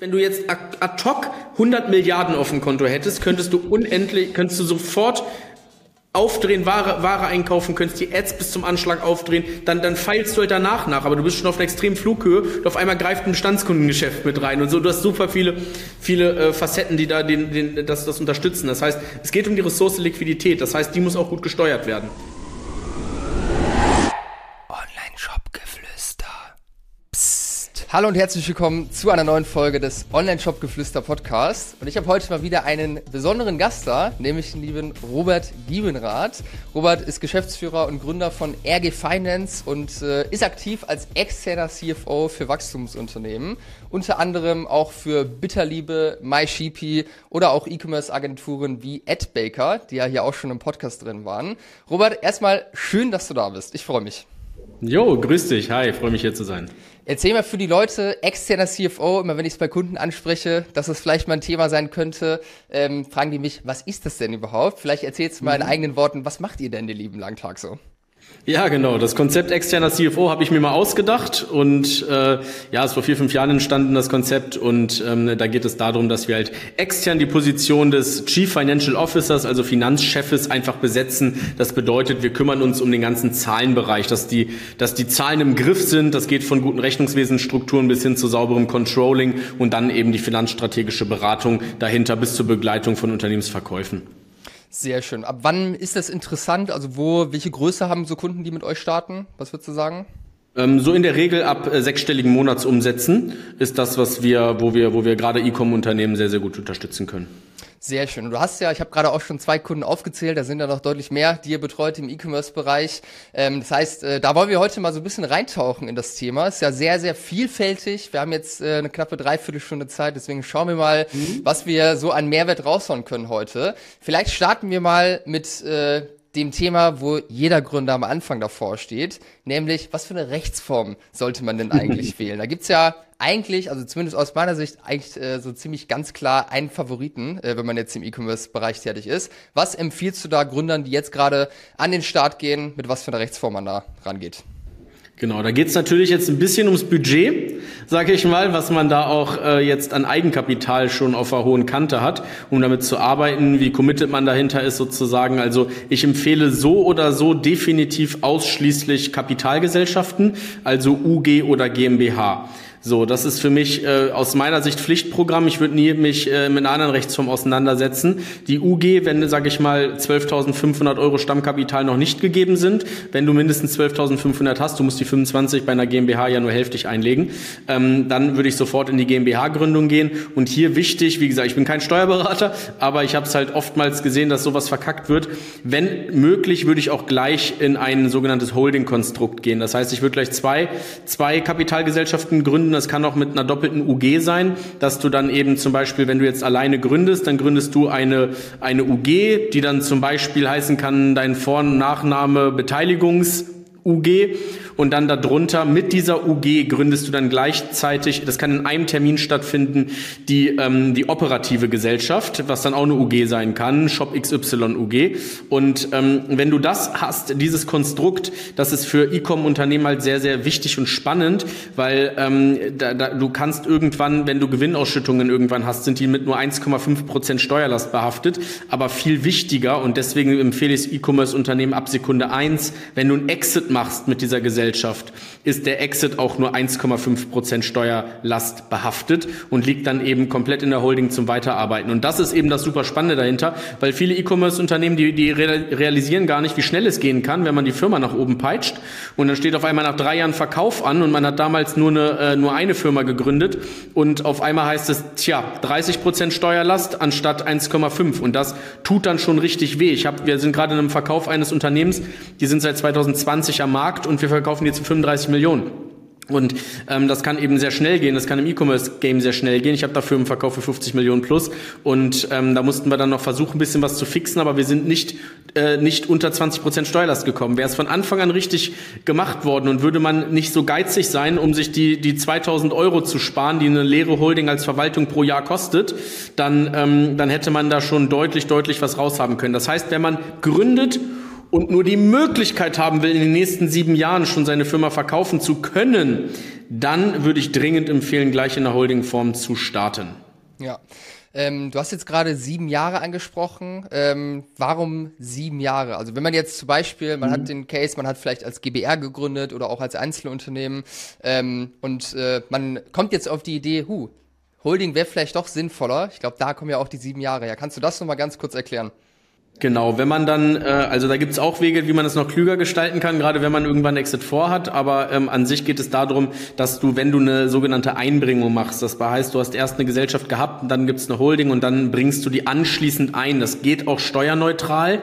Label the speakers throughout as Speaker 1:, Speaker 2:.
Speaker 1: Wenn du jetzt ad hoc 100 Milliarden auf dem Konto hättest, könntest du unendlich, könntest du sofort aufdrehen, Ware, Ware einkaufen, könntest die Ads bis zum Anschlag aufdrehen, dann, dann feilst du halt danach nach, aber du bist schon auf einer extremen Flughöhe und auf einmal greift ein Bestandskundengeschäft mit rein und so, du hast super viele, viele äh, Facetten, die da den, den, das, das unterstützen. Das heißt, es geht um die Ressource Liquidität, das heißt, die muss auch gut gesteuert werden.
Speaker 2: Hallo und herzlich willkommen zu einer neuen Folge des Online-Shop-Geflüster Podcast. Und ich habe heute mal wieder einen besonderen Gast da, nämlich den lieben Robert Diebenrath. Robert ist Geschäftsführer und Gründer von RG Finance und äh, ist aktiv als externer CFO für Wachstumsunternehmen. Unter anderem auch für Bitterliebe, MySheepy oder auch E-Commerce-Agenturen wie AdBaker, die ja hier auch schon im Podcast drin waren. Robert, erstmal schön, dass du da bist. Ich freue mich.
Speaker 1: Jo, grüß dich. Hi, freue mich hier zu sein.
Speaker 2: Erzähl mal für die Leute, externer CFO, immer wenn ich es bei Kunden anspreche, dass es vielleicht mal ein Thema sein könnte, ähm, fragen die mich, was ist das denn überhaupt? Vielleicht erzählst du mal in mhm. eigenen Worten, was macht ihr denn den lieben langen Tag so?
Speaker 1: Ja, genau. Das Konzept externer CFO habe ich mir mal ausgedacht und äh, ja, es ist vor vier, fünf Jahren entstanden, das Konzept und ähm, da geht es darum, dass wir halt extern die Position des Chief Financial Officers, also Finanzchefes, einfach besetzen. Das bedeutet, wir kümmern uns um den ganzen Zahlenbereich, dass die, dass die Zahlen im Griff sind. Das geht von guten Rechnungswesenstrukturen bis hin zu sauberem Controlling und dann eben die finanzstrategische Beratung dahinter bis zur Begleitung von Unternehmensverkäufen.
Speaker 2: Sehr schön. Ab wann ist das interessant? Also wo, welche Größe haben so Kunden, die mit euch starten? Was würdest du sagen?
Speaker 1: Ähm, so in der Regel ab äh, sechsstelligen Monatsumsätzen ist das, was wir, wo wir, wo wir gerade E-Com-Unternehmen sehr, sehr gut unterstützen können.
Speaker 2: Sehr schön. Und du hast ja, ich habe gerade auch schon zwei Kunden aufgezählt, da sind ja noch deutlich mehr, die ihr betreut im E-Commerce-Bereich. Ähm, das heißt, äh, da wollen wir heute mal so ein bisschen reintauchen in das Thema. Ist ja sehr, sehr vielfältig. Wir haben jetzt äh, eine knappe Dreiviertelstunde Zeit, deswegen schauen wir mal, mhm. was wir so an Mehrwert raushauen können heute. Vielleicht starten wir mal mit äh, dem Thema, wo jeder Gründer am Anfang davor steht, nämlich was für eine Rechtsform sollte man denn eigentlich wählen? Da gibt's ja eigentlich, also zumindest aus meiner Sicht, eigentlich äh, so ziemlich ganz klar einen Favoriten, äh, wenn man jetzt im E-Commerce-Bereich tätig ist. Was empfiehlst du da Gründern, die jetzt gerade an den Start gehen, mit was für einer Rechtsform man da rangeht?
Speaker 1: Genau, da geht's natürlich jetzt ein bisschen ums Budget, sage ich mal, was man da auch äh, jetzt an Eigenkapital schon auf einer hohen Kante hat, um damit zu arbeiten, wie committed man dahinter ist sozusagen. Also ich empfehle so oder so definitiv ausschließlich Kapitalgesellschaften, also UG oder GmbH. So, das ist für mich äh, aus meiner Sicht Pflichtprogramm. Ich würde nie mich äh, mit einer anderen Rechtsform auseinandersetzen. Die UG, wenn, sage ich mal, 12.500 Euro Stammkapital noch nicht gegeben sind, wenn du mindestens 12.500 hast, du musst die 25 bei einer GmbH ja nur hälftig einlegen, ähm, dann würde ich sofort in die GmbH-Gründung gehen. Und hier wichtig, wie gesagt, ich bin kein Steuerberater, aber ich habe es halt oftmals gesehen, dass sowas verkackt wird. Wenn möglich, würde ich auch gleich in ein sogenanntes Holding-Konstrukt gehen. Das heißt, ich würde gleich zwei, zwei Kapitalgesellschaften gründen, gründen. Das kann auch mit einer doppelten UG sein, dass du dann eben zum Beispiel, wenn du jetzt alleine gründest, dann gründest du eine, eine UG, die dann zum Beispiel heißen kann, dein Vor- und Nachname Beteiligungs UG und dann darunter mit dieser UG gründest du dann gleichzeitig, das kann in einem Termin stattfinden, die, ähm, die operative Gesellschaft, was dann auch eine UG sein kann, Shop XY UG. Und ähm, wenn du das hast, dieses Konstrukt, das ist für E-Com-Unternehmen halt sehr, sehr wichtig und spannend, weil ähm, da, da, du kannst irgendwann, wenn du Gewinnausschüttungen irgendwann hast, sind die mit nur 1,5 Prozent Steuerlast behaftet, aber viel wichtiger und deswegen empfehle ich E-Commerce-Unternehmen ab Sekunde eins, wenn du ein Exit machst mit dieser Gesellschaft, ist der Exit auch nur 1,5 Prozent Steuerlast behaftet und liegt dann eben komplett in der Holding zum Weiterarbeiten. Und das ist eben das super Spannende dahinter, weil viele E-Commerce-Unternehmen, die, die realisieren gar nicht, wie schnell es gehen kann, wenn man die Firma nach oben peitscht. Und dann steht auf einmal nach drei Jahren Verkauf an und man hat damals nur eine, äh, nur eine Firma gegründet und auf einmal heißt es, tja, 30 Prozent Steuerlast anstatt 1,5. Und das tut dann schon richtig weh. Ich hab, wir sind gerade in einem Verkauf eines Unternehmens, die sind seit 2020 am Markt und wir verkaufen jetzt 35 Millionen. Und ähm, das kann eben sehr schnell gehen, das kann im E-Commerce-Game sehr schnell gehen. Ich habe dafür einen Verkauf für 50 Millionen plus und ähm, da mussten wir dann noch versuchen, ein bisschen was zu fixen, aber wir sind nicht, äh, nicht unter 20 Prozent Steuerlast gekommen. Wäre es von Anfang an richtig gemacht worden und würde man nicht so geizig sein, um sich die, die 2000 Euro zu sparen, die eine leere Holding als Verwaltung pro Jahr kostet, dann, ähm, dann hätte man da schon deutlich, deutlich was raushaben können. Das heißt, wenn man gründet und nur die Möglichkeit haben will, in den nächsten sieben Jahren schon seine Firma verkaufen zu können, dann würde ich dringend empfehlen, gleich in der Holdingform zu starten.
Speaker 2: Ja. Ähm, du hast jetzt gerade sieben Jahre angesprochen. Ähm, warum sieben Jahre? Also wenn man jetzt zum Beispiel, man mhm. hat den Case, man hat vielleicht als GBR gegründet oder auch als Einzelunternehmen ähm, und äh, man kommt jetzt auf die Idee, hu, Holding wäre vielleicht doch sinnvoller. Ich glaube, da kommen ja auch die sieben Jahre her. Kannst du das nochmal ganz kurz erklären?
Speaker 1: Genau, wenn man dann, äh, also da gibt's auch Wege, wie man es noch klüger gestalten kann, gerade wenn man irgendwann Exit vorhat, aber ähm, an sich geht es darum, dass du, wenn du eine sogenannte Einbringung machst, das heißt, du hast erst eine Gesellschaft gehabt, dann gibt's eine Holding und dann bringst du die anschließend ein. Das geht auch steuerneutral,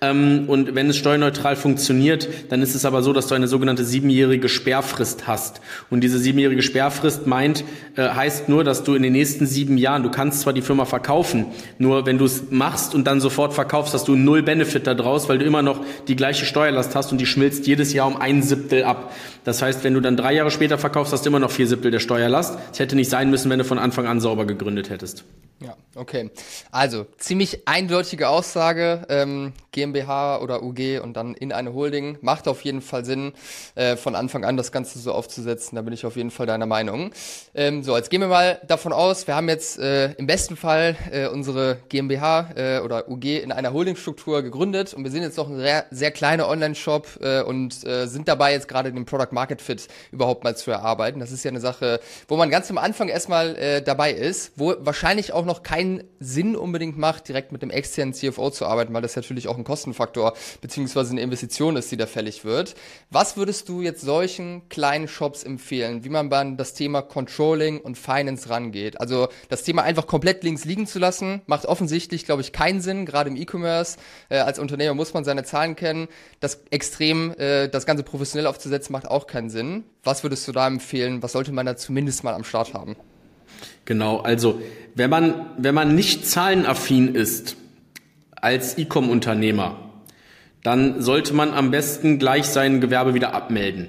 Speaker 1: ähm, und wenn es steuerneutral funktioniert, dann ist es aber so, dass du eine sogenannte siebenjährige Sperrfrist hast. Und diese siebenjährige Sperrfrist meint, äh, heißt nur, dass du in den nächsten sieben Jahren, du kannst zwar die Firma verkaufen, nur wenn du es machst und dann sofort verkaufst, hast du null Benefit daraus, weil du immer noch die gleiche Steuerlast hast und die schmilzt jedes Jahr um ein Siebtel ab. Das heißt, wenn du dann drei Jahre später verkaufst, hast du immer noch vier Siebtel der Steuerlast. Es hätte nicht sein müssen, wenn du von Anfang an sauber gegründet hättest.
Speaker 2: Ja, okay. Also ziemlich eindeutige Aussage. Ähm, GmbH oder UG und dann in eine Holding macht auf jeden Fall Sinn, äh, von Anfang an das Ganze so aufzusetzen. Da bin ich auf jeden Fall deiner Meinung. Ähm, so, jetzt gehen wir mal davon aus, wir haben jetzt äh, im besten Fall äh, unsere GmbH äh, oder UG in einer Holdingstruktur gegründet und wir sind jetzt noch ein sehr, sehr kleiner Online-Shop äh, und äh, sind dabei jetzt gerade den Product Market Fit überhaupt mal zu erarbeiten. Das ist ja eine Sache, wo man ganz am Anfang erstmal äh, dabei ist, wo wahrscheinlich auch noch keinen Sinn unbedingt macht, direkt mit dem externen CFO zu arbeiten, weil das natürlich auch ein Kostenfaktor beziehungsweise eine Investition ist, die da fällig wird. Was würdest du jetzt solchen kleinen Shops empfehlen, wie man bei das Thema Controlling und Finance rangeht? Also das Thema einfach komplett links liegen zu lassen, macht offensichtlich, glaube ich, keinen Sinn, gerade im E-Commerce. Äh, als Unternehmer muss man seine Zahlen kennen. Das extrem, äh, das Ganze professionell aufzusetzen, macht auch keinen Sinn. Was würdest du da empfehlen? Was sollte man da zumindest mal am Start haben?
Speaker 1: Genau, also wenn man, wenn man nicht zahlenaffin ist als E-Com-Unternehmer, dann sollte man am besten gleich sein Gewerbe wieder abmelden.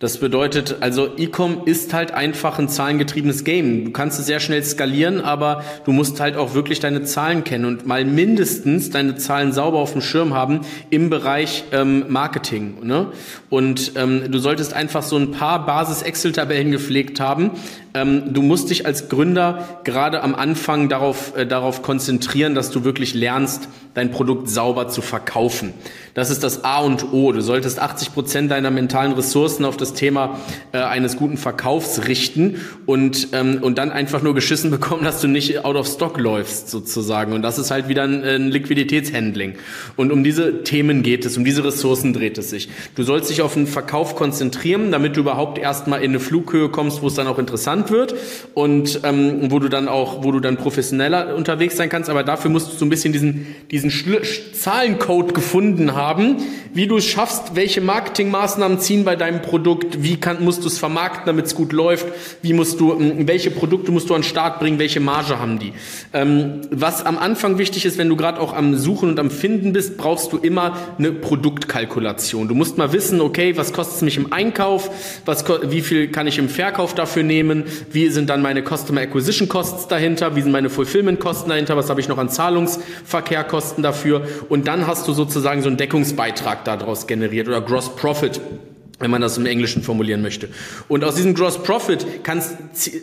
Speaker 1: Das bedeutet, also E-Com ist halt einfach ein zahlengetriebenes Game. Du kannst es sehr schnell skalieren, aber du musst halt auch wirklich deine Zahlen kennen und mal mindestens deine Zahlen sauber auf dem Schirm haben im Bereich ähm, Marketing. Ne? Und ähm, du solltest einfach so ein paar Basis-Excel-Tabellen gepflegt haben. Ähm, du musst dich als Gründer gerade am Anfang darauf, äh, darauf konzentrieren, dass du wirklich lernst, dein Produkt sauber zu verkaufen. Das ist das A und O. Du solltest 80 Prozent deiner mentalen Ressourcen auf das Thema äh, eines guten Verkaufs richten und, ähm, und dann einfach nur geschissen bekommen, dass du nicht out of stock läufst sozusagen. Und das ist halt wieder ein, ein Liquiditätshandling. Und um diese Themen geht es, um diese Ressourcen dreht es sich. Du sollst dich auf den Verkauf konzentrieren, damit du überhaupt erstmal in eine Flughöhe kommst, wo es dann auch interessant wird und ähm, wo du dann auch, wo du dann professioneller unterwegs sein kannst. Aber dafür musst du so ein bisschen diesen, diesen Schl Zahlencode gefunden haben, wie du es schaffst, welche Marketingmaßnahmen ziehen bei deinem Produkt, wie kann, musst du es vermarkten, damit es gut läuft, wie musst du, ähm, welche Produkte musst du an den Start bringen, welche Marge haben die. Ähm, was am Anfang wichtig ist, wenn du gerade auch am Suchen und am Finden bist, brauchst du immer eine Produktkalkulation. Du musst mal wissen, okay, was kostet es mich im Einkauf, was, wie viel kann ich im Verkauf dafür nehmen, wie sind dann meine Customer Acquisition Costs dahinter, wie sind meine Fulfillment Kosten dahinter, was habe ich noch an Zahlungsverkehrkosten dafür und dann hast du sozusagen so einen Deckungsbeitrag daraus generiert oder Gross Profit wenn man das im Englischen formulieren möchte. Und aus diesem Gross Profit kannst,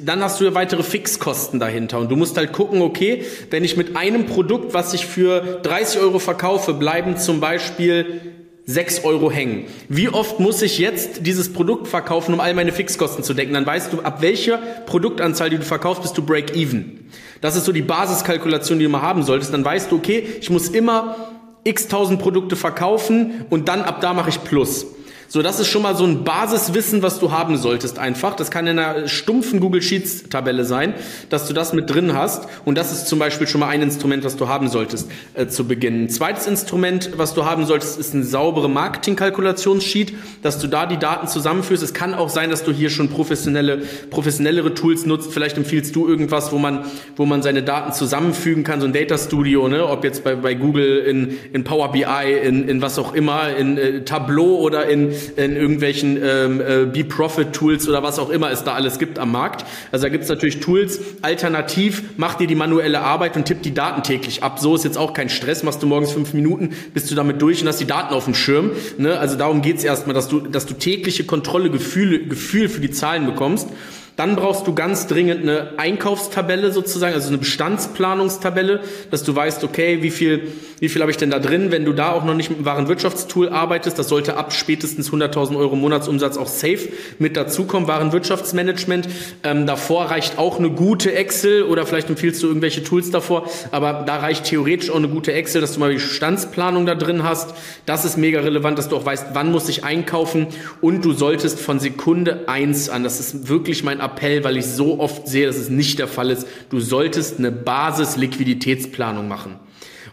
Speaker 1: dann hast du ja weitere Fixkosten dahinter. Und du musst halt gucken, okay, wenn ich mit einem Produkt, was ich für 30 Euro verkaufe, bleiben zum Beispiel 6 Euro hängen. Wie oft muss ich jetzt dieses Produkt verkaufen, um all meine Fixkosten zu decken? Dann weißt du, ab welcher Produktanzahl, die du verkaufst, bist du break-even. Das ist so die Basiskalkulation, die du mal haben solltest. Dann weißt du, okay, ich muss immer x tausend Produkte verkaufen und dann ab da mache ich Plus. So, das ist schon mal so ein Basiswissen, was du haben solltest einfach. Das kann in einer stumpfen Google Sheets Tabelle sein, dass du das mit drin hast. Und das ist zum Beispiel schon mal ein Instrument, was du haben solltest äh, zu Beginn. Ein zweites Instrument, was du haben solltest, ist eine saubere Marketing-Kalkulationssheet, dass du da die Daten zusammenführst. Es kann auch sein, dass du hier schon professionelle, professionellere Tools nutzt. Vielleicht empfiehlst du irgendwas, wo man, wo man seine Daten zusammenfügen kann, so ein Data Studio, ne? ob jetzt bei, bei Google in, in Power BI, in, in was auch immer, in äh, Tableau oder in in irgendwelchen ähm, äh, Be-Profit-Tools oder was auch immer es da alles gibt am Markt. Also da gibt es natürlich Tools. Alternativ mach dir die manuelle Arbeit und tipp die Daten täglich ab. So ist jetzt auch kein Stress. Machst du morgens fünf Minuten, bist du damit durch und hast die Daten auf dem Schirm. Ne? Also darum geht's erstmal, dass du, dass du tägliche Kontrolle, Gefühle, Gefühl für die Zahlen bekommst. Dann brauchst du ganz dringend eine Einkaufstabelle sozusagen, also eine Bestandsplanungstabelle, dass du weißt, okay, wie viel, wie viel habe ich denn da drin? Wenn du da auch noch nicht mit einem Warenwirtschaftstool arbeitest, das sollte ab spätestens 100.000 Euro Monatsumsatz auch safe mit dazukommen, Warenwirtschaftsmanagement. Ähm, davor reicht auch eine gute Excel oder vielleicht empfiehlst du irgendwelche Tools davor, aber da reicht theoretisch auch eine gute Excel, dass du mal die Bestandsplanung da drin hast. Das ist mega relevant, dass du auch weißt, wann muss ich einkaufen und du solltest von Sekunde eins an, das ist wirklich mein Appell, weil ich so oft sehe, dass es nicht der Fall ist. Du solltest eine Basis-Liquiditätsplanung machen.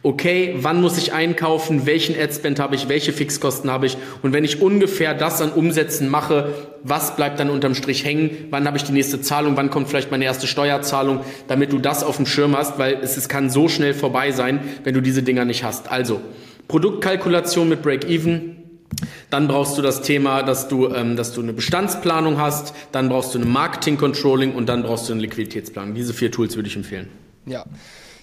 Speaker 1: Okay, wann muss ich einkaufen? Welchen Adspend habe ich? Welche Fixkosten habe ich? Und wenn ich ungefähr das an Umsätzen mache, was bleibt dann unterm Strich hängen? Wann habe ich die nächste Zahlung? Wann kommt vielleicht meine erste Steuerzahlung? Damit du das auf dem Schirm hast, weil es, es kann so schnell vorbei sein, wenn du diese Dinger nicht hast. Also, Produktkalkulation mit Break-Even, dann brauchst du das Thema, dass du, ähm, dass du eine Bestandsplanung hast, dann brauchst du eine Marketing-Controlling und dann brauchst du eine Liquiditätsplanung. Diese vier Tools würde ich empfehlen.
Speaker 2: Ja.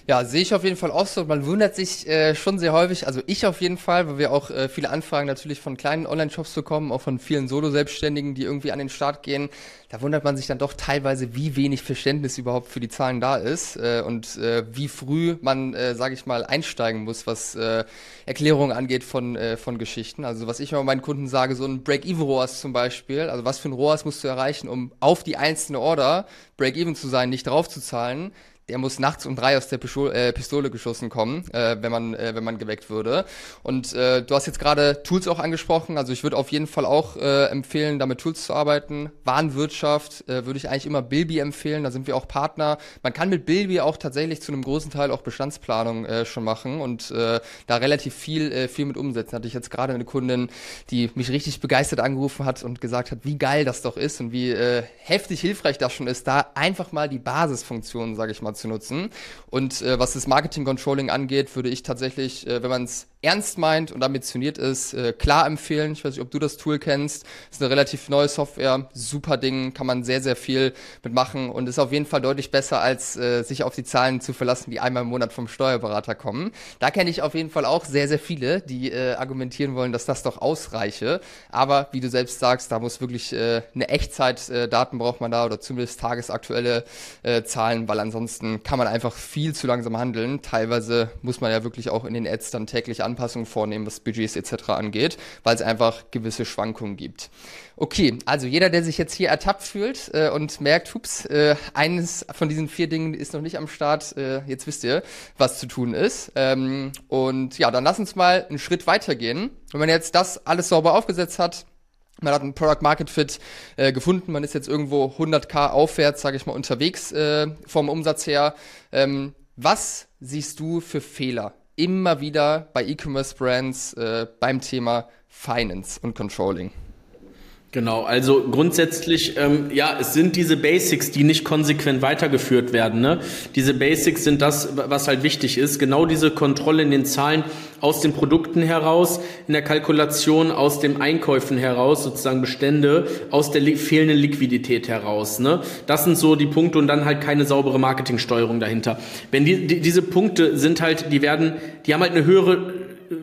Speaker 2: Ja, sehe ich auf jeden Fall auch so. Man wundert sich äh, schon sehr häufig, also ich auf jeden Fall, weil wir auch äh, viele Anfragen natürlich von kleinen Online-Shops bekommen, auch von vielen Solo-Selbstständigen, die irgendwie an den Start gehen. Da wundert man sich dann doch teilweise, wie wenig Verständnis überhaupt für die Zahlen da ist äh, und äh, wie früh man, äh, sage ich mal, einsteigen muss, was äh, Erklärungen angeht von, äh, von Geschichten. Also was ich immer meinen Kunden sage, so ein Break-Even-ROAS zum Beispiel, also was für ein ROAS musst du erreichen, um auf die einzelne Order Break-Even zu sein, nicht drauf zu zahlen der muss nachts um drei aus der Pistole, äh, Pistole geschossen kommen, äh, wenn man äh, wenn man geweckt würde. Und äh, du hast jetzt gerade Tools auch angesprochen. Also ich würde auf jeden Fall auch äh, empfehlen, damit Tools zu arbeiten. Warenwirtschaft äh, würde ich eigentlich immer Bilby empfehlen. Da sind wir auch Partner. Man kann mit Bilby auch tatsächlich zu einem großen Teil auch Bestandsplanung äh, schon machen und äh, da relativ viel äh, viel mit umsetzen. Hatte ich jetzt gerade eine Kundin, die mich richtig begeistert angerufen hat und gesagt hat, wie geil das doch ist und wie äh, heftig hilfreich das schon ist, da einfach mal die Basisfunktionen, sage ich mal, zu nutzen. Und äh, was das Marketing Controlling angeht, würde ich tatsächlich, äh, wenn man es ernst meint und ambitioniert ist, äh, klar empfehlen. Ich weiß nicht, ob du das Tool kennst. Ist eine relativ neue Software, super Ding, kann man sehr, sehr viel mitmachen und ist auf jeden Fall deutlich besser, als äh, sich auf die Zahlen zu verlassen, die einmal im Monat vom Steuerberater kommen. Da kenne ich auf jeden Fall auch sehr, sehr viele, die äh, argumentieren wollen, dass das doch ausreiche. Aber wie du selbst sagst, da muss wirklich äh, eine Echtzeit-Daten äh, braucht man da oder zumindest tagesaktuelle äh, Zahlen, weil ansonsten kann man einfach viel zu langsam handeln. Teilweise muss man ja wirklich auch in den Ads dann täglich Anpassungen vornehmen, was Budgets etc. angeht, weil es einfach gewisse Schwankungen gibt. Okay, also jeder, der sich jetzt hier ertappt fühlt äh, und merkt, hups, äh, eines von diesen vier Dingen ist noch nicht am Start, äh, jetzt wisst ihr, was zu tun ist. Ähm, und ja, dann lass uns mal einen Schritt weitergehen. Wenn man jetzt das alles sauber aufgesetzt hat, man hat einen Product Market Fit äh, gefunden, man ist jetzt irgendwo 100k aufwärts, sage ich mal, unterwegs äh, vom Umsatz her. Ähm, was siehst du für Fehler immer wieder bei E-Commerce Brands äh, beim Thema Finance und Controlling?
Speaker 1: Genau, also grundsätzlich, ähm, ja, es sind diese Basics, die nicht konsequent weitergeführt werden. Ne? Diese Basics sind das, was halt wichtig ist. Genau diese Kontrolle in den Zahlen aus den Produkten heraus, in der Kalkulation aus den Einkäufen heraus, sozusagen Bestände, aus der li fehlenden Liquidität heraus. Ne? Das sind so die Punkte und dann halt keine saubere Marketingsteuerung dahinter. Wenn die, die diese Punkte sind halt, die werden, die haben halt eine höhere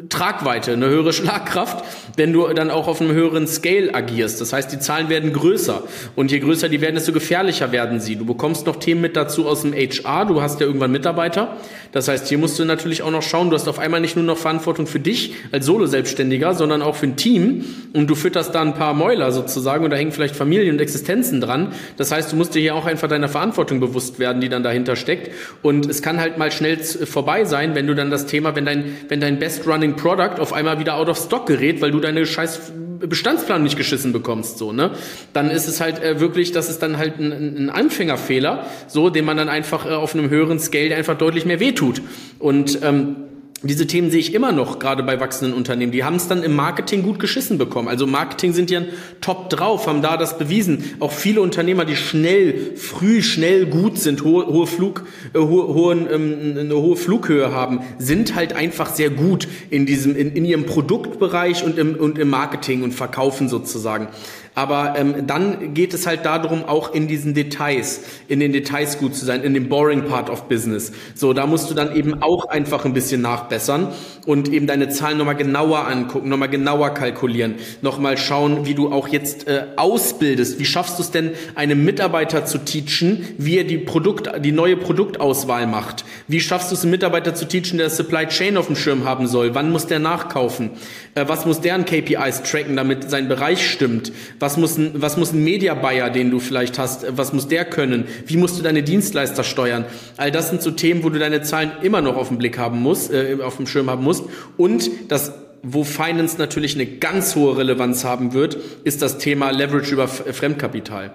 Speaker 1: Tragweite, eine höhere Schlagkraft, wenn du dann auch auf einem höheren Scale agierst. Das heißt, die Zahlen werden größer und je größer die werden, desto gefährlicher werden sie. Du bekommst noch Themen mit dazu aus dem HR, du hast ja irgendwann Mitarbeiter. Das heißt, hier musst du natürlich auch noch schauen, du hast auf einmal nicht nur noch Verantwortung für dich als Solo-Selbstständiger, sondern auch für ein Team und du fütterst da ein paar Mäuler sozusagen und da hängen vielleicht Familien und Existenzen dran. Das heißt, du musst dir hier auch einfach deiner Verantwortung bewusst werden, die dann dahinter steckt und es kann halt mal schnell vorbei sein, wenn du dann das Thema, wenn dein, wenn dein Best Running Product auf einmal wieder out of stock gerät, weil du deine scheiß Bestandsplan nicht geschissen bekommst, so, ne? Dann ist es halt äh, wirklich, das ist dann halt ein, ein Anfängerfehler, so, den man dann einfach äh, auf einem höheren Scale einfach deutlich mehr wehtut. Und ähm, diese Themen sehe ich immer noch, gerade bei wachsenden Unternehmen. Die haben es dann im Marketing gut geschissen bekommen. Also Marketing sind ja top drauf, haben da das bewiesen. Auch viele Unternehmer, die schnell, früh, schnell gut sind, hohe, hohe Flug, äh, hohe, ähm, eine hohe Flughöhe haben, sind halt einfach sehr gut in diesem, in, in ihrem Produktbereich und im, und im Marketing und Verkaufen sozusagen. Aber ähm, dann geht es halt darum, auch in diesen Details, in den Details gut zu sein, in dem boring part of business. So, da musst du dann eben auch einfach ein bisschen nachbessern und eben deine Zahlen nochmal genauer angucken, nochmal genauer kalkulieren, nochmal schauen, wie du auch jetzt äh, ausbildest. Wie schaffst du es denn, einem Mitarbeiter zu teachen, wie er die Produkt, die neue Produktauswahl macht? Wie schaffst du es, einen Mitarbeiter zu teachen, der Supply Chain auf dem Schirm haben soll? Wann muss der nachkaufen? Äh, was muss der an KPIs tracken, damit sein Bereich stimmt? Was muss ein, was muss ein Media Buyer, den du vielleicht hast, was muss der können? Wie musst du deine Dienstleister steuern? All das sind so Themen, wo du deine Zahlen immer noch auf dem Blick haben musst, äh, auf dem Schirm haben musst. Und das wo Finance natürlich eine ganz hohe Relevanz haben wird, ist das Thema Leverage über Fremdkapital.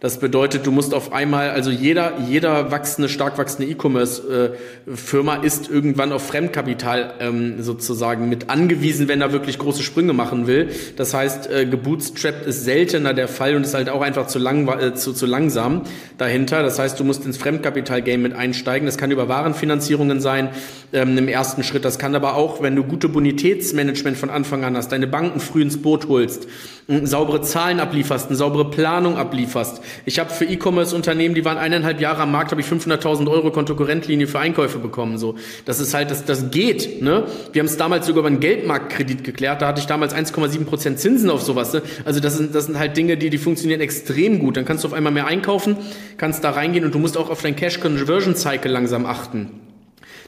Speaker 1: Das bedeutet, du musst auf einmal, also jeder, jeder wachsende, stark wachsende E-Commerce-Firma ist irgendwann auf Fremdkapital ähm, sozusagen mit angewiesen, wenn er wirklich große Sprünge machen will. Das heißt, äh, gebootstrapped ist seltener der Fall und ist halt auch einfach zu, lang, äh, zu, zu langsam dahinter. Das heißt, du musst ins Fremdkapital-Game mit einsteigen. Das kann über Warenfinanzierungen sein ähm, im ersten Schritt. Das kann aber auch, wenn du gute Bonitätsmanagement von Anfang an hast, deine Banken früh ins Boot holst, saubere Zahlen ablieferst, eine saubere Planung ablieferst. Ich habe für E-Commerce-Unternehmen, die waren eineinhalb Jahre am Markt, habe ich 500.000 Euro Kontokorrentlinie für Einkäufe bekommen. So, das ist halt, das, das geht. Ne? Wir haben es damals sogar über einen Geldmarktkredit geklärt. Da hatte ich damals 1,7 Prozent Zinsen auf sowas. Ne? Also das sind, das sind halt Dinge, die, die funktionieren extrem gut. Dann kannst du auf einmal mehr einkaufen, kannst da reingehen und du musst auch auf dein Cash Conversion Cycle langsam achten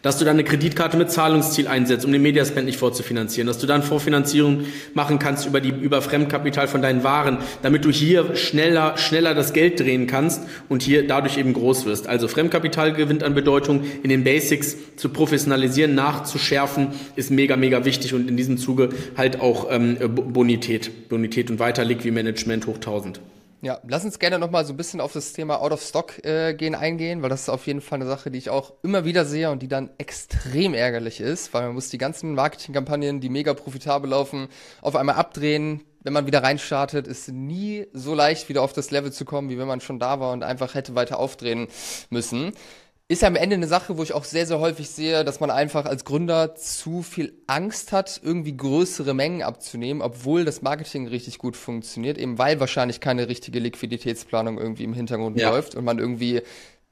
Speaker 1: dass du dann eine Kreditkarte mit Zahlungsziel einsetzt, um den Mediaspend nicht vorzufinanzieren, dass du dann Vorfinanzierung machen kannst über die über Fremdkapital von deinen Waren, damit du hier schneller schneller das Geld drehen kannst und hier dadurch eben groß wirst. Also Fremdkapital gewinnt an Bedeutung in den Basics zu professionalisieren, nachzuschärfen ist mega mega wichtig und in diesem Zuge halt auch ähm, Bonität, Bonität und weiter Liquid Management hoch 1000.
Speaker 2: Ja, lass uns gerne nochmal so ein bisschen auf das Thema Out of Stock äh, gehen eingehen, weil das ist auf jeden Fall eine Sache, die ich auch immer wieder sehe und die dann extrem ärgerlich ist, weil man muss die ganzen Marketingkampagnen, die mega profitabel laufen, auf einmal abdrehen. Wenn man wieder reinstartet, ist nie so leicht, wieder auf das Level zu kommen, wie wenn man schon da war und einfach hätte weiter aufdrehen müssen ist ja am Ende eine Sache, wo ich auch sehr, sehr häufig sehe, dass man einfach als Gründer zu viel Angst hat, irgendwie größere Mengen abzunehmen, obwohl das Marketing richtig gut funktioniert, eben weil wahrscheinlich keine richtige Liquiditätsplanung irgendwie im Hintergrund ja. läuft und man irgendwie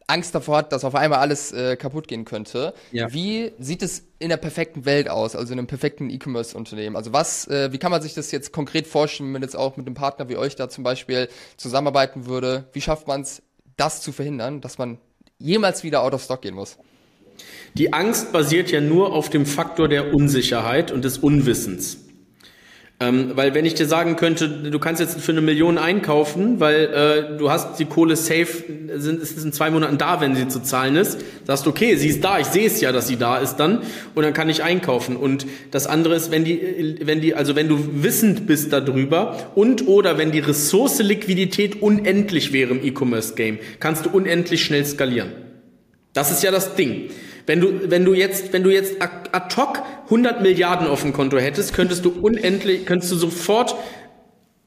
Speaker 2: Angst davor hat, dass auf einmal alles äh, kaputt gehen könnte. Ja. Wie sieht es in der perfekten Welt aus, also in einem perfekten E-Commerce-Unternehmen? Also was, äh, wie kann man sich das jetzt konkret vorstellen, wenn man jetzt auch mit einem Partner wie euch da zum Beispiel zusammenarbeiten würde? Wie schafft man es, das zu verhindern, dass man jemals wieder out of stock gehen muss?
Speaker 1: Die Angst basiert ja nur auf dem Faktor der Unsicherheit und des Unwissens. Ähm, weil wenn ich dir sagen könnte, du kannst jetzt für eine Million einkaufen, weil äh, du hast die Kohle safe, sind, es ist in zwei Monaten da, wenn sie zu zahlen ist, sagst du, okay, sie ist da, ich sehe es ja, dass sie da ist dann und dann kann ich einkaufen. Und das andere ist, wenn die, wenn die, also wenn du wissend bist darüber und oder wenn die Ressource Liquidität unendlich wäre im E-Commerce-Game, kannst du unendlich schnell skalieren. Das ist ja das Ding. Wenn du, wenn du jetzt, wenn du jetzt ad hoc 100 Milliarden auf dem Konto hättest, könntest du unendlich, könntest du sofort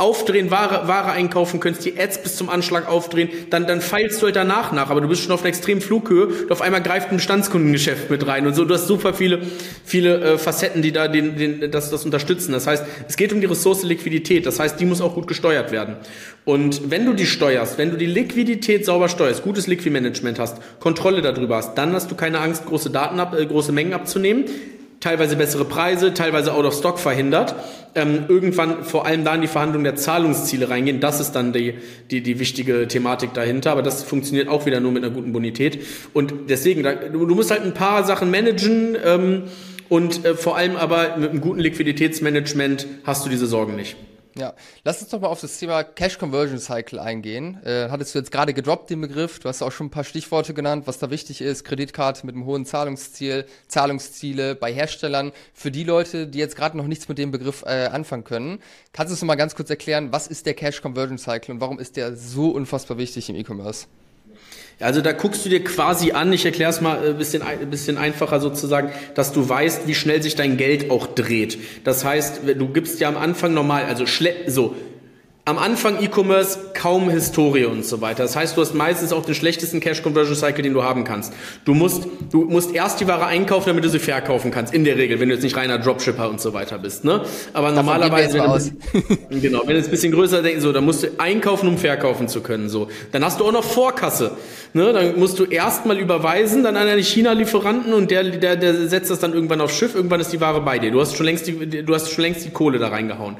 Speaker 1: aufdrehen, Ware, Ware einkaufen, könntest die Ads bis zum Anschlag aufdrehen, dann, dann feilst du halt danach nach, aber du bist schon auf einer extremen Flughöhe und auf einmal greift ein Bestandskundengeschäft mit rein und so, du hast super viele, viele äh, Facetten, die da den, den, das, das unterstützen. Das heißt, es geht um die Ressource Liquidität, das heißt, die muss auch gut gesteuert werden. Und wenn du die steuerst, wenn du die Liquidität sauber steuerst, gutes Liquidmanagement hast, Kontrolle darüber hast, dann hast du keine Angst, große Daten ab, äh, große Mengen abzunehmen teilweise bessere Preise, teilweise out of stock verhindert. Ähm, irgendwann vor allem da in die Verhandlung der Zahlungsziele reingehen. Das ist dann die, die, die wichtige Thematik dahinter. Aber das funktioniert auch wieder nur mit einer guten Bonität. Und deswegen, da, du, du, musst halt ein paar Sachen managen ähm, und äh, vor allem aber mit einem guten Liquiditätsmanagement hast du diese Sorgen nicht.
Speaker 2: Ja, lass uns doch mal auf das Thema Cash Conversion Cycle eingehen. Äh, hattest du jetzt gerade gedroppt den Begriff, du hast auch schon ein paar Stichworte genannt, was da wichtig ist, Kreditkarte mit einem hohen Zahlungsziel, Zahlungsziele bei Herstellern. Für die Leute, die jetzt gerade noch nichts mit dem Begriff äh, anfangen können, kannst du uns mal ganz kurz erklären, was ist der Cash Conversion Cycle und warum ist der so unfassbar wichtig im E-Commerce?
Speaker 1: Also da guckst du dir quasi an, ich erkläre es mal ein bisschen, ein bisschen einfacher sozusagen, dass du weißt, wie schnell sich dein Geld auch dreht. Das heißt, du gibst ja am Anfang normal, also so am Anfang E-Commerce kaum Historie und so weiter. Das heißt, du hast meistens auch den schlechtesten Cash Conversion Cycle, den du haben kannst. Du musst, du musst erst die Ware einkaufen, damit du sie verkaufen kannst. In der Regel, wenn du jetzt nicht reiner Dropshipper und so weiter bist, ne? Aber Davon normalerweise, wenn du, genau, wenn du jetzt ein bisschen größer denkst, so, dann musst du einkaufen, um verkaufen zu können, so. Dann hast du auch noch Vorkasse, ne? Dann musst du erstmal überweisen, dann an einen China-Lieferanten und der, der, der setzt das dann irgendwann aufs Schiff, irgendwann ist die Ware bei dir. Du hast schon längst die, du hast schon längst die Kohle da reingehauen.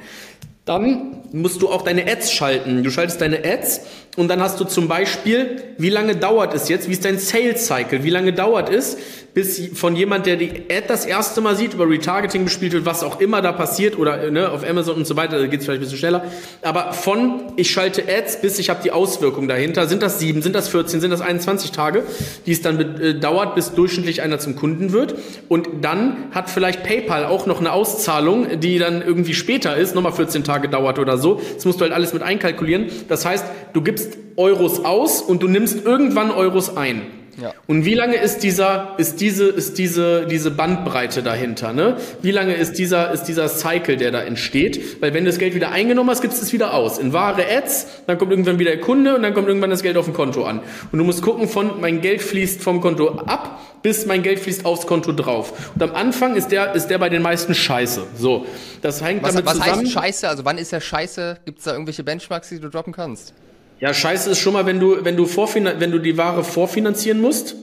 Speaker 1: Dann musst du auch deine Ads schalten. Du schaltest deine Ads und dann hast du zum Beispiel, wie lange dauert es jetzt, wie ist dein Sales Cycle, wie lange dauert es, bis von jemand, der die Ad das erste Mal sieht, über Retargeting bespielt wird, was auch immer da passiert oder ne, auf Amazon und so weiter, da geht es vielleicht ein bisschen schneller, aber von ich schalte Ads bis ich habe die Auswirkung dahinter, sind das sieben, sind das 14, sind das 21 Tage, die es dann äh, dauert, bis durchschnittlich einer zum Kunden wird. Und dann hat vielleicht PayPal auch noch eine Auszahlung, die dann irgendwie später ist, nochmal 14 Tage dauert oder so, das musst du halt alles mit einkalkulieren, das heißt, du gibst Euros aus und du nimmst irgendwann Euros ein. Ja. Und wie lange ist dieser, ist diese, ist diese, diese Bandbreite dahinter, ne? Wie lange ist dieser, ist dieser Cycle, der da entsteht? Weil wenn du das Geld wieder eingenommen hast, gibst du es wieder aus. In wahre Ads, dann kommt irgendwann wieder der Kunde und dann kommt irgendwann das Geld auf dem Konto an. Und du musst gucken von, mein Geld fließt vom Konto ab, bis mein Geld fließt aufs Konto drauf. Und am Anfang ist der, ist der bei den meisten scheiße. So. Das hängt
Speaker 2: was,
Speaker 1: damit
Speaker 2: was
Speaker 1: zusammen.
Speaker 2: Was heißt scheiße? Also wann ist der scheiße? Gibt es da irgendwelche Benchmarks, die du droppen kannst?
Speaker 1: Ja, scheiße ist schon mal, wenn du, wenn du, vorfinan wenn du die Ware vorfinanzieren musst,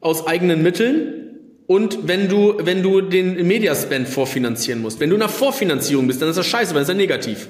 Speaker 1: aus eigenen Mitteln, und wenn du, wenn du den Mediaspend vorfinanzieren musst. Wenn du nach Vorfinanzierung bist, dann ist das scheiße, weil dann ist er negativ.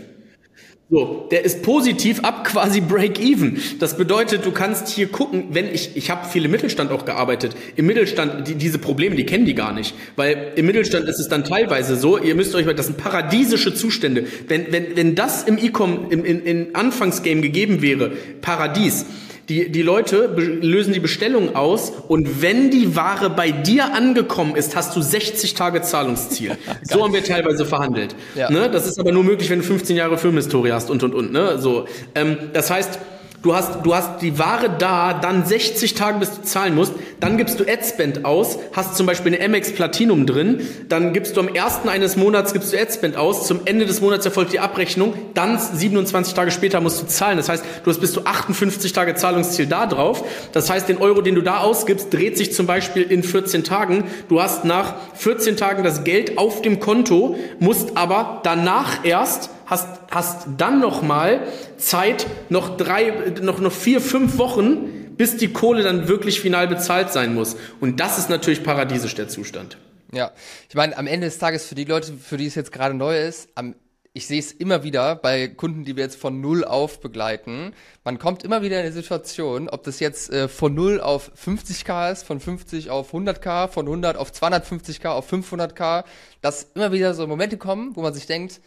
Speaker 1: So, der ist positiv ab quasi Break-Even. Das bedeutet, du kannst hier gucken, wenn ich, ich habe viel im Mittelstand auch gearbeitet. Im Mittelstand, die, diese Probleme, die kennen die gar nicht. Weil im Mittelstand ist es dann teilweise so, ihr müsst euch das sind paradiesische Zustände. Wenn, wenn, wenn das im E-Com, im, in, in Anfangsgame gegeben wäre, Paradies, die, die Leute lösen die Bestellung aus und wenn die Ware bei dir angekommen ist, hast du 60 Tage Zahlungsziel. so haben wir teilweise verhandelt. Ja. Ne? Das ist aber nur möglich, wenn du 15 Jahre Filmhistorie hast und und und. Ne? So, ähm, das heißt, Du hast, du hast die Ware da, dann 60 Tage, bis du zahlen musst, dann gibst du Adspend aus, hast zum Beispiel eine MX Platinum drin, dann gibst du am ersten eines Monats gibst du Adspend aus, zum Ende des Monats erfolgt die Abrechnung, dann 27 Tage später musst du zahlen. Das heißt, du hast bis zu 58 Tage Zahlungsziel da drauf. Das heißt, den Euro, den du da ausgibst, dreht sich zum Beispiel in 14 Tagen. Du hast nach 14 Tagen das Geld auf dem Konto, musst aber danach erst hast, hast dann noch mal Zeit, noch drei, noch, noch vier, fünf Wochen, bis die Kohle dann wirklich final bezahlt sein muss. Und das ist natürlich paradiesisch der Zustand.
Speaker 2: Ja, ich meine, am Ende des Tages für die Leute, für die es jetzt gerade neu ist, am ich sehe es immer wieder bei Kunden, die wir jetzt von null auf begleiten. Man kommt immer wieder in eine Situation, ob das jetzt äh, von null auf 50k ist, von 50 auf 100k, von 100 auf 250k, auf 500k, dass immer wieder so Momente kommen, wo man sich denkt,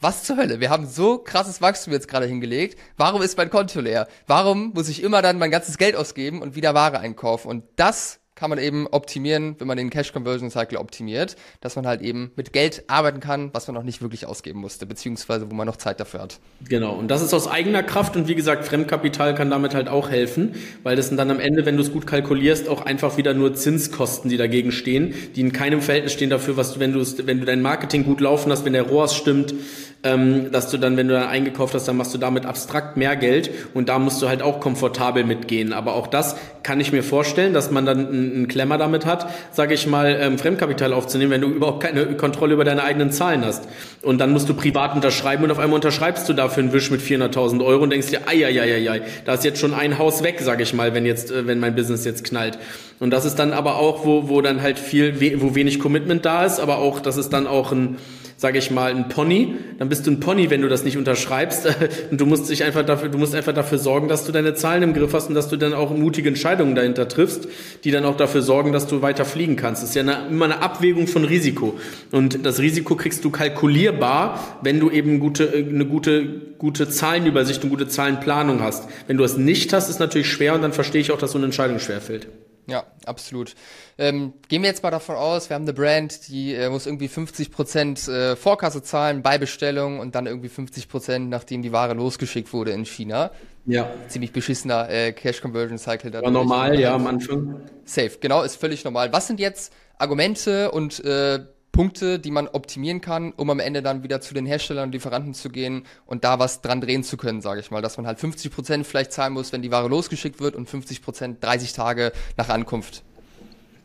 Speaker 2: was zur Hölle? Wir haben so krasses Wachstum jetzt gerade hingelegt. Warum ist mein Konto leer? Warum muss ich immer dann mein ganzes Geld ausgeben und wieder Ware einkaufen? Und das kann man eben optimieren, wenn man den Cash Conversion Cycle optimiert, dass man halt eben mit Geld arbeiten kann, was man noch nicht wirklich ausgeben musste, beziehungsweise wo man noch Zeit dafür hat.
Speaker 1: Genau, und das ist aus eigener Kraft und wie gesagt, Fremdkapital kann damit halt auch helfen, weil das sind dann am Ende, wenn du es gut kalkulierst, auch einfach wieder nur Zinskosten, die dagegen stehen, die in keinem Verhältnis stehen dafür, was du, wenn du wenn du dein Marketing gut laufen hast, wenn der ROAS stimmt, ähm, dass du dann, wenn du dann eingekauft hast, dann machst du damit abstrakt mehr Geld und da musst du halt auch komfortabel mitgehen. Aber auch das kann ich mir vorstellen, dass man dann einen Klemmer damit hat, sage ich mal, ähm, Fremdkapital aufzunehmen, wenn du überhaupt keine Kontrolle über deine eigenen Zahlen hast. Und dann musst du privat unterschreiben und auf einmal unterschreibst du dafür einen Wisch mit 400.000 Euro und denkst dir, ai, ai, ai, ai, da ist jetzt schon ein Haus weg, sage ich mal, wenn jetzt, äh, wenn mein Business jetzt knallt. Und das ist dann aber auch, wo, wo dann halt viel, wo wenig Commitment da ist, aber auch, das ist dann auch ein, sage ich mal, ein Pony, dann bist du ein Pony, wenn du das nicht unterschreibst. Und du musst dich einfach dafür, du musst einfach dafür sorgen, dass du deine Zahlen im Griff hast und dass du dann auch mutige Entscheidungen dahinter triffst, die dann auch dafür sorgen, dass du weiter fliegen kannst. Das ist ja eine, immer eine Abwägung von Risiko. Und das Risiko kriegst du kalkulierbar, wenn du eben gute, eine gute, gute Zahlenübersicht und gute Zahlenplanung hast. Wenn du es nicht hast, ist natürlich schwer und dann verstehe ich auch, dass so eine Entscheidung schwer fällt.
Speaker 2: Ja, absolut. Ähm, gehen wir jetzt mal davon aus, wir haben eine Brand, die äh, muss irgendwie 50% äh, Vorkasse zahlen bei Bestellung und dann irgendwie 50%, nachdem die Ware losgeschickt wurde in China. Ja. Ziemlich beschissener äh, Cash Conversion Cycle.
Speaker 1: War normal, ja, am Anfang.
Speaker 2: Safe, genau, ist völlig normal. Was sind jetzt Argumente und äh, Punkte, die man optimieren kann, um am Ende dann wieder zu den Herstellern und Lieferanten zu gehen und da was dran drehen zu können, sage ich mal. Dass man halt 50 Prozent vielleicht zahlen muss, wenn die Ware losgeschickt wird und 50 Prozent 30 Tage nach Ankunft.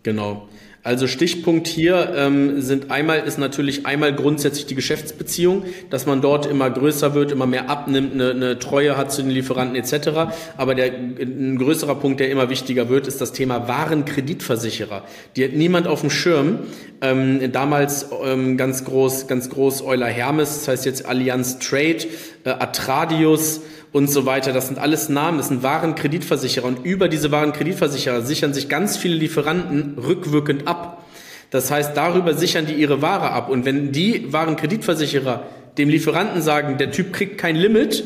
Speaker 1: Genau. Also Stichpunkt hier ähm, sind einmal ist natürlich einmal grundsätzlich die Geschäftsbeziehung, dass man dort immer größer wird, immer mehr abnimmt, eine, eine Treue hat zu den Lieferanten etc. Aber der ein größerer Punkt, der immer wichtiger wird, ist das Thema Warenkreditversicherer. Die hat niemand auf dem Schirm. Ähm, damals ähm, ganz groß, ganz groß Euler Hermes, das heißt jetzt Allianz Trade, äh, Atradius und so weiter. Das sind alles Namen, das sind Warenkreditversicherer und über diese Warenkreditversicherer sichern sich ganz viele Lieferanten rückwirkend ab. Das heißt, darüber sichern die ihre Ware ab. Und wenn die Warenkreditversicherer dem Lieferanten sagen, der Typ kriegt kein Limit,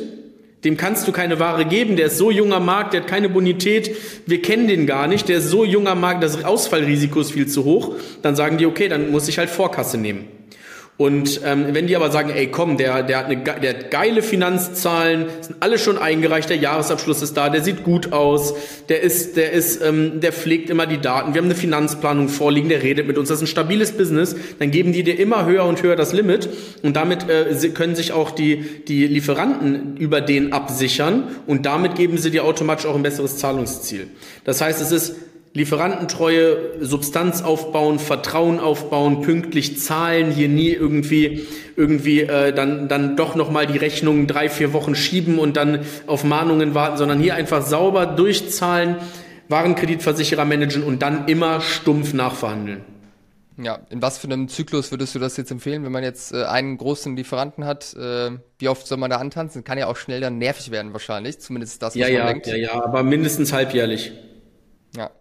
Speaker 1: dem kannst du keine Ware geben, der ist so junger Markt, der hat keine Bonität, wir kennen den gar nicht, der ist so junger Markt, das Ausfallrisiko ist viel zu hoch, dann sagen die, okay, dann muss ich halt Vorkasse nehmen. Und ähm, wenn die aber sagen, ey komm, der, der, hat eine, der hat geile Finanzzahlen, sind alle schon eingereicht, der Jahresabschluss ist da, der sieht gut aus, der ist, der ist, ähm, der pflegt immer die Daten, wir haben eine Finanzplanung vorliegen, der redet mit uns, das ist ein stabiles Business, dann geben die dir immer höher und höher das Limit und damit äh, können sich auch die, die Lieferanten über den absichern und damit geben sie dir automatisch auch ein besseres Zahlungsziel. Das heißt, es ist Lieferantentreue, Substanz aufbauen, Vertrauen aufbauen, pünktlich zahlen, hier nie irgendwie irgendwie äh, dann dann doch noch mal die Rechnungen drei vier Wochen schieben und dann auf Mahnungen warten, sondern hier einfach sauber durchzahlen, Warenkreditversicherer managen und dann immer stumpf nachverhandeln.
Speaker 2: Ja, in was für einem Zyklus würdest du das jetzt empfehlen, wenn man jetzt äh, einen großen Lieferanten hat? Äh, wie oft soll man da antanzen? Kann ja auch schnell dann nervig werden wahrscheinlich, zumindest das, was
Speaker 1: ja,
Speaker 2: man
Speaker 1: ja,
Speaker 2: denkt.
Speaker 1: Ja, ja, aber mindestens halbjährlich.
Speaker 2: Ja.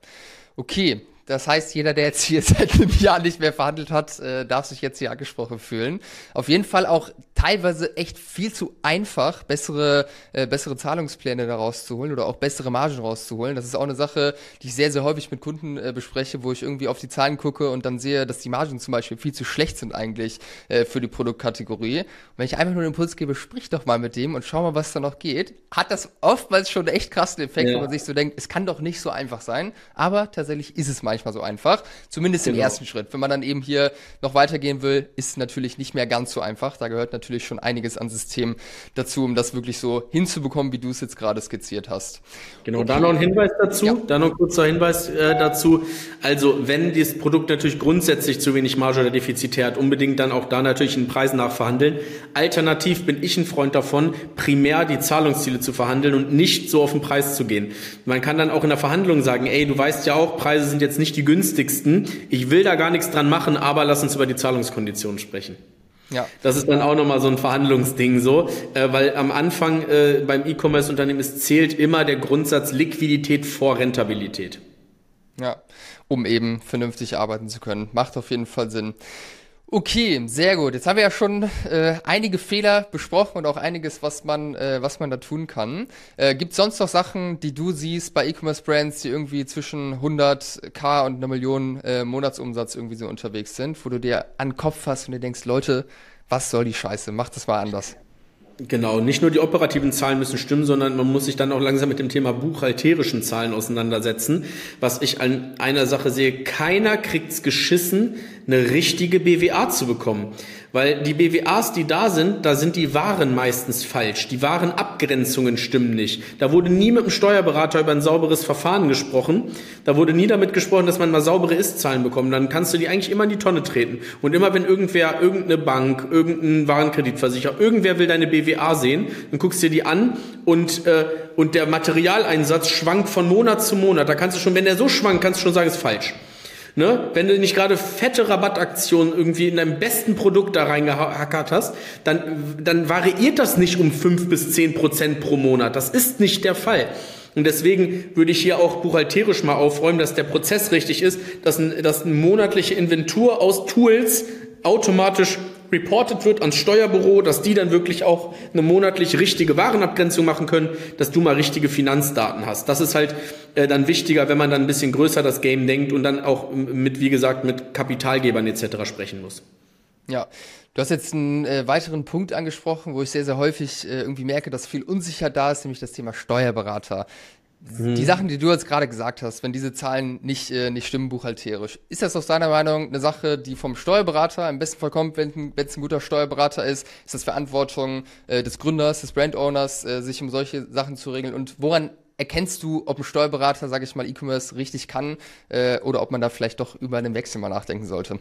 Speaker 2: Okay, das heißt, jeder, der jetzt hier seit einem Jahr nicht mehr verhandelt hat, äh, darf sich jetzt hier angesprochen fühlen. Auf jeden Fall auch teilweise echt viel zu einfach, bessere, äh, bessere Zahlungspläne da rauszuholen oder auch bessere Margen rauszuholen. Das ist auch eine Sache, die ich sehr, sehr häufig mit Kunden äh, bespreche, wo ich irgendwie auf die Zahlen gucke und dann sehe, dass die Margen zum Beispiel viel zu schlecht sind eigentlich äh, für die Produktkategorie. Und wenn ich einfach nur den Impuls gebe, sprich doch mal mit dem und schau mal, was da noch geht, hat das oftmals schon einen echt krassen Effekt, ja. wo man sich so denkt, es kann doch nicht so einfach sein. Aber tatsächlich ist es manchmal manchmal so einfach. Zumindest genau. im ersten Schritt. Wenn man dann eben hier noch weitergehen will, ist es natürlich nicht mehr ganz so einfach. Da gehört natürlich schon einiges an System dazu, um das wirklich so hinzubekommen, wie du es jetzt gerade skizziert hast.
Speaker 1: Genau, okay. da noch ein Hinweis dazu. Ja. Da noch ein kurzer Hinweis äh, dazu. Also, wenn dieses Produkt natürlich grundsätzlich zu wenig Marge oder defizitär hat, unbedingt dann auch da natürlich einen Preis nachverhandeln. Alternativ bin ich ein Freund davon, primär die Zahlungsziele zu verhandeln und nicht so auf den Preis zu gehen. Man kann dann auch in der Verhandlung sagen, ey, du weißt ja auch, Preise sind jetzt nicht nicht die günstigsten. Ich will da gar nichts dran machen, aber lass uns über die Zahlungskonditionen sprechen. Ja. Das ist dann auch nochmal so ein Verhandlungsding so, äh, weil am Anfang äh, beim E-Commerce-Unternehmen es zählt immer der Grundsatz Liquidität vor Rentabilität.
Speaker 2: Ja, um eben vernünftig arbeiten zu können. Macht auf jeden Fall Sinn. Okay, sehr gut. Jetzt haben wir ja schon äh, einige Fehler besprochen und auch einiges, was man, äh, was man da tun kann. Äh, Gibt sonst noch Sachen, die du siehst bei E-Commerce-Brands, die irgendwie zwischen 100k und einer Million äh, Monatsumsatz irgendwie so unterwegs sind, wo du dir an den Kopf hast und dir denkst, Leute, was soll die Scheiße? Mach das mal anders.
Speaker 1: Genau, nicht nur die operativen Zahlen müssen stimmen, sondern man muss sich dann auch langsam mit dem Thema buchhalterischen Zahlen auseinandersetzen. Was ich an einer Sache sehe, keiner kriegt's geschissen, eine richtige BWA zu bekommen. Weil die BWAs, die da sind, da sind die Waren meistens falsch. Die Warenabgrenzungen stimmen nicht. Da wurde nie mit dem Steuerberater über ein sauberes Verfahren gesprochen. Da wurde nie damit gesprochen, dass man mal saubere Ist-Zahlen bekommt. Dann kannst du die eigentlich immer in die Tonne treten. Und immer wenn irgendwer, irgendeine Bank, irgendein Warenkreditversicherer, irgendwer will deine BWA sehen, dann guckst du dir die an und, äh, und der Materialeinsatz schwankt von Monat zu Monat. Da kannst du schon, wenn der so schwankt, kannst du schon sagen, ist falsch. Ne? Wenn du nicht gerade fette Rabattaktionen irgendwie in deinem besten Produkt da reingehackert hast, dann, dann variiert das nicht um fünf bis zehn Prozent pro Monat. Das ist nicht der Fall. Und deswegen würde ich hier auch buchhalterisch mal aufräumen, dass der Prozess richtig ist, dass, ein, dass eine monatliche Inventur aus Tools automatisch reported wird ans Steuerbüro, dass die dann wirklich auch eine monatlich richtige Warenabgrenzung machen können, dass du mal richtige Finanzdaten hast. Das ist halt äh, dann wichtiger, wenn man dann ein bisschen größer das Game denkt und dann auch mit, wie gesagt, mit Kapitalgebern etc. sprechen muss.
Speaker 2: Ja, du hast jetzt einen äh, weiteren Punkt angesprochen, wo ich sehr, sehr häufig äh, irgendwie merke, dass viel unsicher da ist, nämlich das Thema Steuerberater. Mhm. Die Sachen, die du jetzt gerade gesagt hast, wenn diese Zahlen nicht, äh, nicht stimmen buchhalterisch, ist das aus deiner Meinung eine Sache, die vom Steuerberater im besten Fall kommt, wenn es ein guter Steuerberater ist? Ist das Verantwortung äh, des Gründers, des Brandowners, äh, sich um solche Sachen zu regeln? Und woran erkennst du, ob ein Steuerberater, sage ich mal, E-Commerce richtig kann äh, oder ob man da vielleicht doch über einen Wechsel mal nachdenken sollte?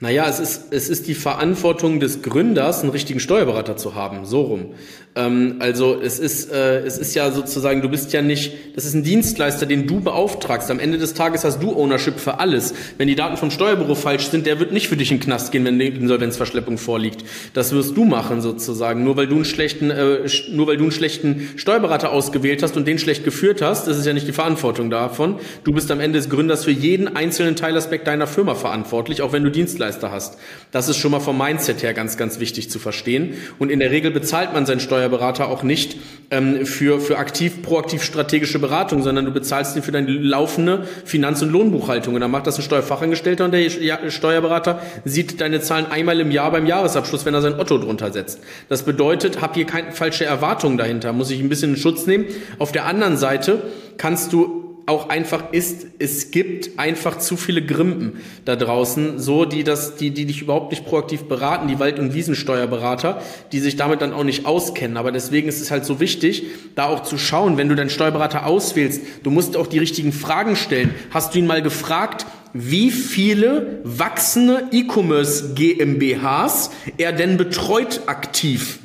Speaker 1: Naja, es ist, es ist die Verantwortung des Gründers, einen richtigen Steuerberater zu haben, so rum. Ähm, also es ist, äh, es ist ja sozusagen, du bist ja nicht, das ist ein Dienstleister, den du beauftragst. Am Ende des Tages hast du Ownership für alles. Wenn die Daten vom Steuerbüro falsch sind, der wird nicht für dich in den Knast gehen, wenn die Insolvenzverschleppung vorliegt. Das wirst du machen sozusagen. Nur weil du einen schlechten, äh, nur weil du einen schlechten Steuerberater ausgewählt hast und den schlecht geführt hast, das ist ja nicht die Verantwortung davon. Du bist am Ende des Gründers für jeden einzelnen Teilaspekt deiner Firma verantwortlich, auch wenn du Dienstleister hast. Das ist schon mal vom Mindset her ganz, ganz wichtig zu verstehen. Und in der Regel bezahlt man seinen Steuerberater auch nicht ähm, für, für aktiv, proaktiv strategische Beratung, sondern du bezahlst ihn für deine laufende Finanz- und Lohnbuchhaltung. Und dann macht das ein Steuerfachangestellter und der Steuerberater sieht deine Zahlen einmal im Jahr beim Jahresabschluss, wenn er sein Otto drunter setzt. Das bedeutet, hab hier keine falsche Erwartungen dahinter, muss ich ein bisschen in Schutz nehmen. Auf der anderen Seite kannst du auch einfach ist, es gibt einfach zu viele Grimpen da draußen, so die das, die, die dich überhaupt nicht proaktiv beraten, die Wald- und Wiesensteuerberater, die sich damit dann auch nicht auskennen. Aber deswegen ist es halt so wichtig, da auch zu schauen, wenn du deinen Steuerberater auswählst, du musst auch die richtigen Fragen stellen. Hast du ihn mal gefragt, wie viele wachsende E-Commerce GmbHs er denn betreut aktiv?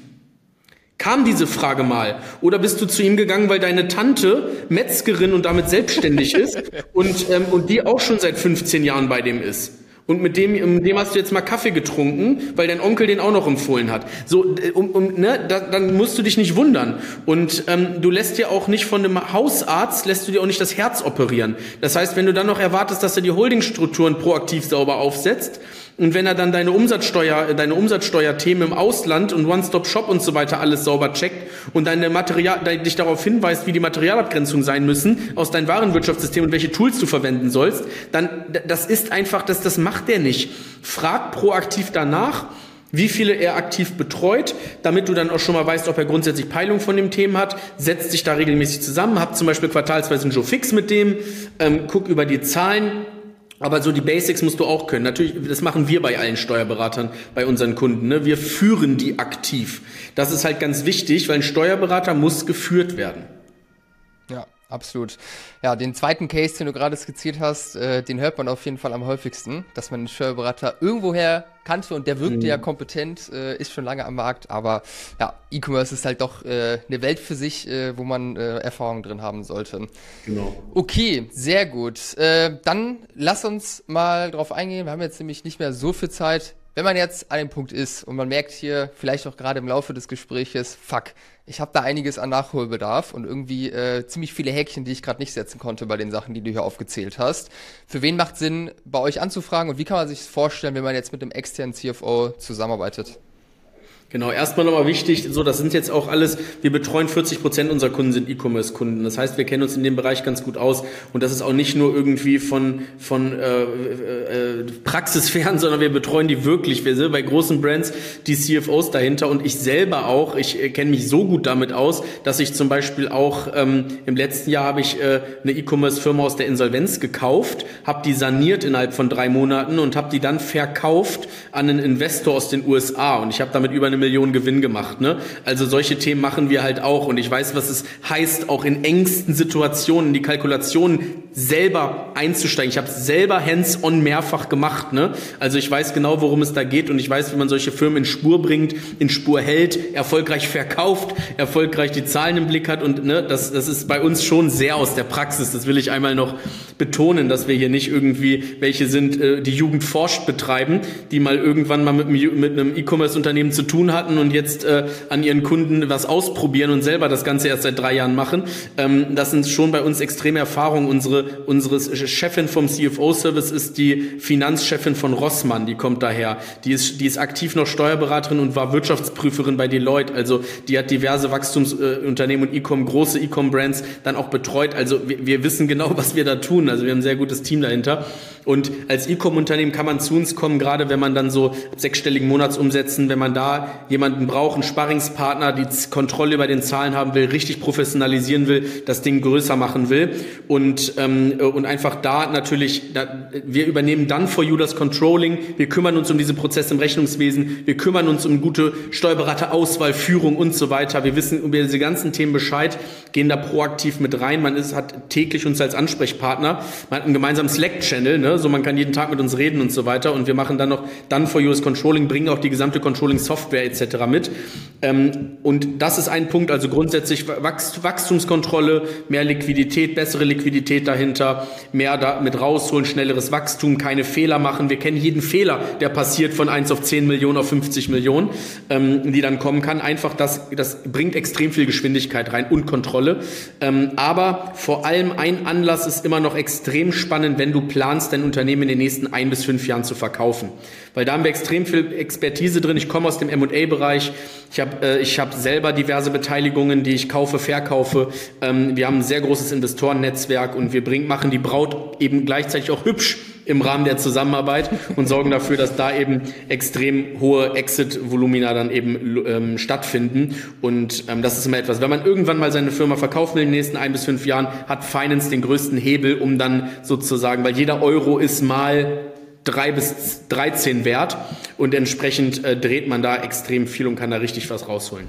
Speaker 1: Kam diese Frage mal? Oder bist du zu ihm gegangen, weil deine Tante Metzgerin und damit selbstständig ist und, ähm, und die auch schon seit 15 Jahren bei dem ist? Und mit dem, mit dem hast du jetzt mal Kaffee getrunken, weil dein Onkel den auch noch empfohlen hat. So, äh, um, um, ne, da, dann musst du dich nicht wundern. Und ähm, du lässt dir auch nicht von einem Hausarzt, lässt du dir auch nicht das Herz operieren. Das heißt, wenn du dann noch erwartest, dass er die Holdingstrukturen proaktiv sauber aufsetzt, und wenn er dann deine Umsatzsteuer, deine Umsatzsteuerthemen im Ausland und One-Stop-Shop und so weiter alles sauber checkt und deine Material, dich darauf hinweist, wie die Materialabgrenzungen sein müssen aus deinem Warenwirtschaftssystem und welche Tools du verwenden sollst, dann, das ist einfach, das, das macht der nicht. Frag proaktiv danach, wie viele er aktiv betreut, damit du dann auch schon mal weißt, ob er grundsätzlich Peilung von dem Thema hat, setzt sich da regelmäßig zusammen, hab zum Beispiel quartalsweise einen Joe Fix mit dem, ähm, guck über die Zahlen, aber so die Basics musst du auch können. Natürlich, das machen wir bei allen Steuerberatern, bei unseren Kunden. Ne? Wir führen die aktiv. Das ist halt ganz wichtig, weil ein Steuerberater muss geführt werden.
Speaker 2: Absolut. Ja, den zweiten Case, den du gerade skizziert hast, äh, den hört man auf jeden Fall am häufigsten, dass man einen Steuerberater irgendwoher kannte und der wirkte mhm. ja kompetent, äh, ist schon lange am Markt, aber ja, E-Commerce ist halt doch äh, eine Welt für sich, äh, wo man äh, Erfahrung drin haben sollte. Genau. Okay, sehr gut. Äh, dann lass uns mal drauf eingehen. Wir haben jetzt nämlich nicht mehr so viel Zeit. Wenn man jetzt an dem Punkt ist und man merkt hier vielleicht auch gerade im Laufe des Gespräches, fuck, ich habe da einiges an Nachholbedarf und irgendwie äh, ziemlich viele Häkchen, die ich gerade nicht setzen konnte bei den Sachen, die du hier aufgezählt hast. Für wen macht Sinn, bei euch anzufragen und wie kann man sich vorstellen, wenn man jetzt mit einem externen CFO zusammenarbeitet?
Speaker 1: Genau, erstmal nochmal wichtig, so das sind jetzt auch alles, wir betreuen 40 Prozent unserer Kunden sind E-Commerce-Kunden. Das heißt, wir kennen uns in dem Bereich ganz gut aus und das ist auch nicht nur irgendwie von, von äh, äh, praxisfern, sondern wir betreuen die wirklich. Wir sind bei großen Brands die CFOs dahinter und ich selber auch, ich äh, kenne mich so gut damit aus, dass ich zum Beispiel auch ähm, im letzten Jahr habe ich äh, eine E-Commerce-Firma aus der Insolvenz gekauft, habe die saniert innerhalb von drei Monaten und habe die dann verkauft an einen Investor aus den USA und ich habe damit über eine Million Gewinn gemacht. Ne? Also solche Themen machen wir halt auch und ich weiß, was es heißt, auch in engsten Situationen die Kalkulationen selber einzusteigen. Ich habe selber hands-on mehrfach gemacht. Ne? Also ich weiß genau, worum es da geht und ich weiß, wie man solche Firmen in Spur bringt, in Spur hält, erfolgreich verkauft, erfolgreich die Zahlen im Blick hat und ne, das, das ist bei uns schon sehr aus der Praxis. Das will ich einmal noch betonen, dass wir hier nicht irgendwie welche sind, äh, die Jugend forscht betreiben, die mal irgendwann mal mit, mit einem E-Commerce-Unternehmen zu tun tun hatten und jetzt äh, an ihren Kunden was ausprobieren und selber das Ganze erst seit drei Jahren machen. Ähm, das sind schon bei uns extreme Erfahrungen. Unsere, unsere Chefin vom CFO-Service ist die Finanzchefin von Rossmann, die kommt daher. Die ist, die ist aktiv noch Steuerberaterin und war Wirtschaftsprüferin bei Deloitte. Also die hat diverse Wachstumsunternehmen und E-Com, große E-Com-Brands dann auch betreut. Also wir, wir wissen genau, was wir da tun. Also wir haben ein sehr gutes Team dahinter. Und als E-Com-Unternehmen kann man zu uns kommen, gerade wenn man dann so sechsstelligen Monatsumsätzen, wenn man da jemanden braucht, einen Sparringspartner, die Kontrolle über den Zahlen haben will, richtig professionalisieren will, das Ding größer machen will und, ähm, und einfach da natürlich, da, wir übernehmen dann for you das Controlling, wir kümmern uns um diese Prozesse im Rechnungswesen, wir kümmern uns um gute Steuerberaterauswahl, Führung und so weiter. Wir wissen über diese ganzen Themen Bescheid, gehen da proaktiv mit rein. Man ist, hat täglich uns als Ansprechpartner, man hat einen gemeinsamen Slack-Channel, ne? so man kann jeden Tag mit uns reden und so weiter und wir machen dann noch dann for you das Controlling, bringen auch die gesamte Controlling-Software etc. mit. Ähm, und das ist ein Punkt, also grundsätzlich Wachstumskontrolle, mehr Liquidität, bessere Liquidität dahinter, mehr da mit rausholen, schnelleres Wachstum, keine Fehler machen. Wir kennen jeden Fehler, der passiert von 1 auf 10 Millionen auf 50 Millionen, ähm, die dann kommen kann. Einfach das, das bringt extrem viel Geschwindigkeit rein und Kontrolle. Ähm, aber vor allem ein Anlass ist immer noch extrem spannend, wenn du planst, dein Unternehmen in den nächsten ein bis fünf Jahren zu verkaufen. Weil da haben wir extrem viel Expertise drin. Ich komme aus dem M&A-Bereich. Ich habe äh, hab selber diverse Beteiligungen, die ich kaufe, verkaufe. Ähm, wir haben ein sehr großes Investorennetzwerk und wir bringen, machen die Braut eben gleichzeitig auch hübsch im Rahmen der Zusammenarbeit und sorgen dafür, dass da eben extrem hohe Exit-Volumina dann eben ähm, stattfinden. Und ähm, das ist immer etwas, wenn man irgendwann mal seine Firma verkaufen will in den nächsten ein bis fünf Jahren, hat Finance den größten Hebel, um dann sozusagen, weil jeder Euro ist mal drei bis 13 wert und entsprechend äh, dreht man da extrem viel und kann da richtig was rausholen.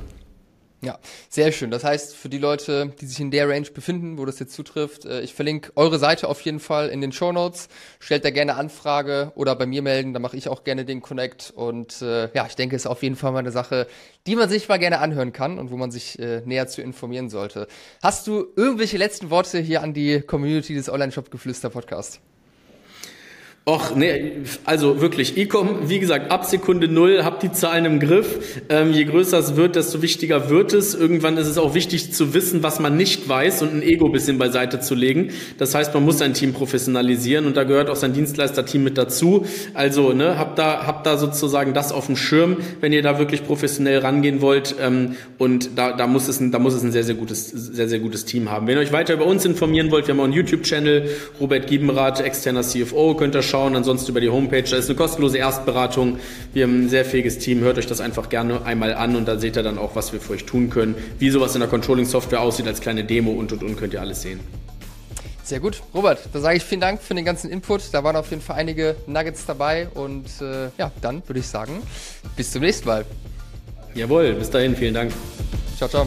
Speaker 2: Ja, sehr schön. Das heißt, für die Leute, die sich in der Range befinden, wo das jetzt zutrifft, äh, ich verlinke eure Seite auf jeden Fall in den Show Notes. Stellt da gerne Anfrage oder bei mir melden, da mache ich auch gerne den Connect. Und äh, ja, ich denke, es ist auf jeden Fall mal eine Sache, die man sich mal gerne anhören kann und wo man sich äh, näher zu informieren sollte. Hast du irgendwelche letzten Worte hier an die Community des Online-Shop-Geflüster-Podcasts?
Speaker 1: Och, nee, also wirklich, Ecom, wie gesagt, ab Sekunde null, habt die Zahlen im Griff. Ähm, je größer es wird, desto wichtiger wird es. Irgendwann ist es auch wichtig zu wissen, was man nicht weiß und ein Ego bisschen beiseite zu legen. Das heißt, man muss sein Team professionalisieren und da gehört auch sein Dienstleister-Team mit dazu. Also, ne, habt da, habt da sozusagen das auf dem Schirm, wenn ihr da wirklich professionell rangehen wollt. Ähm, und da, da muss es ein, da muss es ein sehr, sehr gutes, sehr, sehr gutes Team haben. Wenn ihr euch weiter über uns informieren wollt, wir haben auch einen YouTube-Channel, Robert Giebenrath, externer CFO, könnt ihr schauen, ansonsten über die Homepage. Da ist eine kostenlose Erstberatung. Wir haben ein sehr fähiges Team. Hört euch das einfach gerne einmal an und da seht ihr dann auch, was wir für euch tun können. Wie sowas in der Controlling-Software aussieht als kleine Demo und und und könnt ihr alles sehen.
Speaker 2: Sehr gut. Robert, da sage ich vielen Dank für den ganzen Input. Da waren auf jeden Fall einige Nuggets dabei und äh, ja, dann würde ich sagen, bis zum nächsten Mal.
Speaker 1: Jawohl, bis dahin, vielen Dank.
Speaker 2: Ciao, ciao.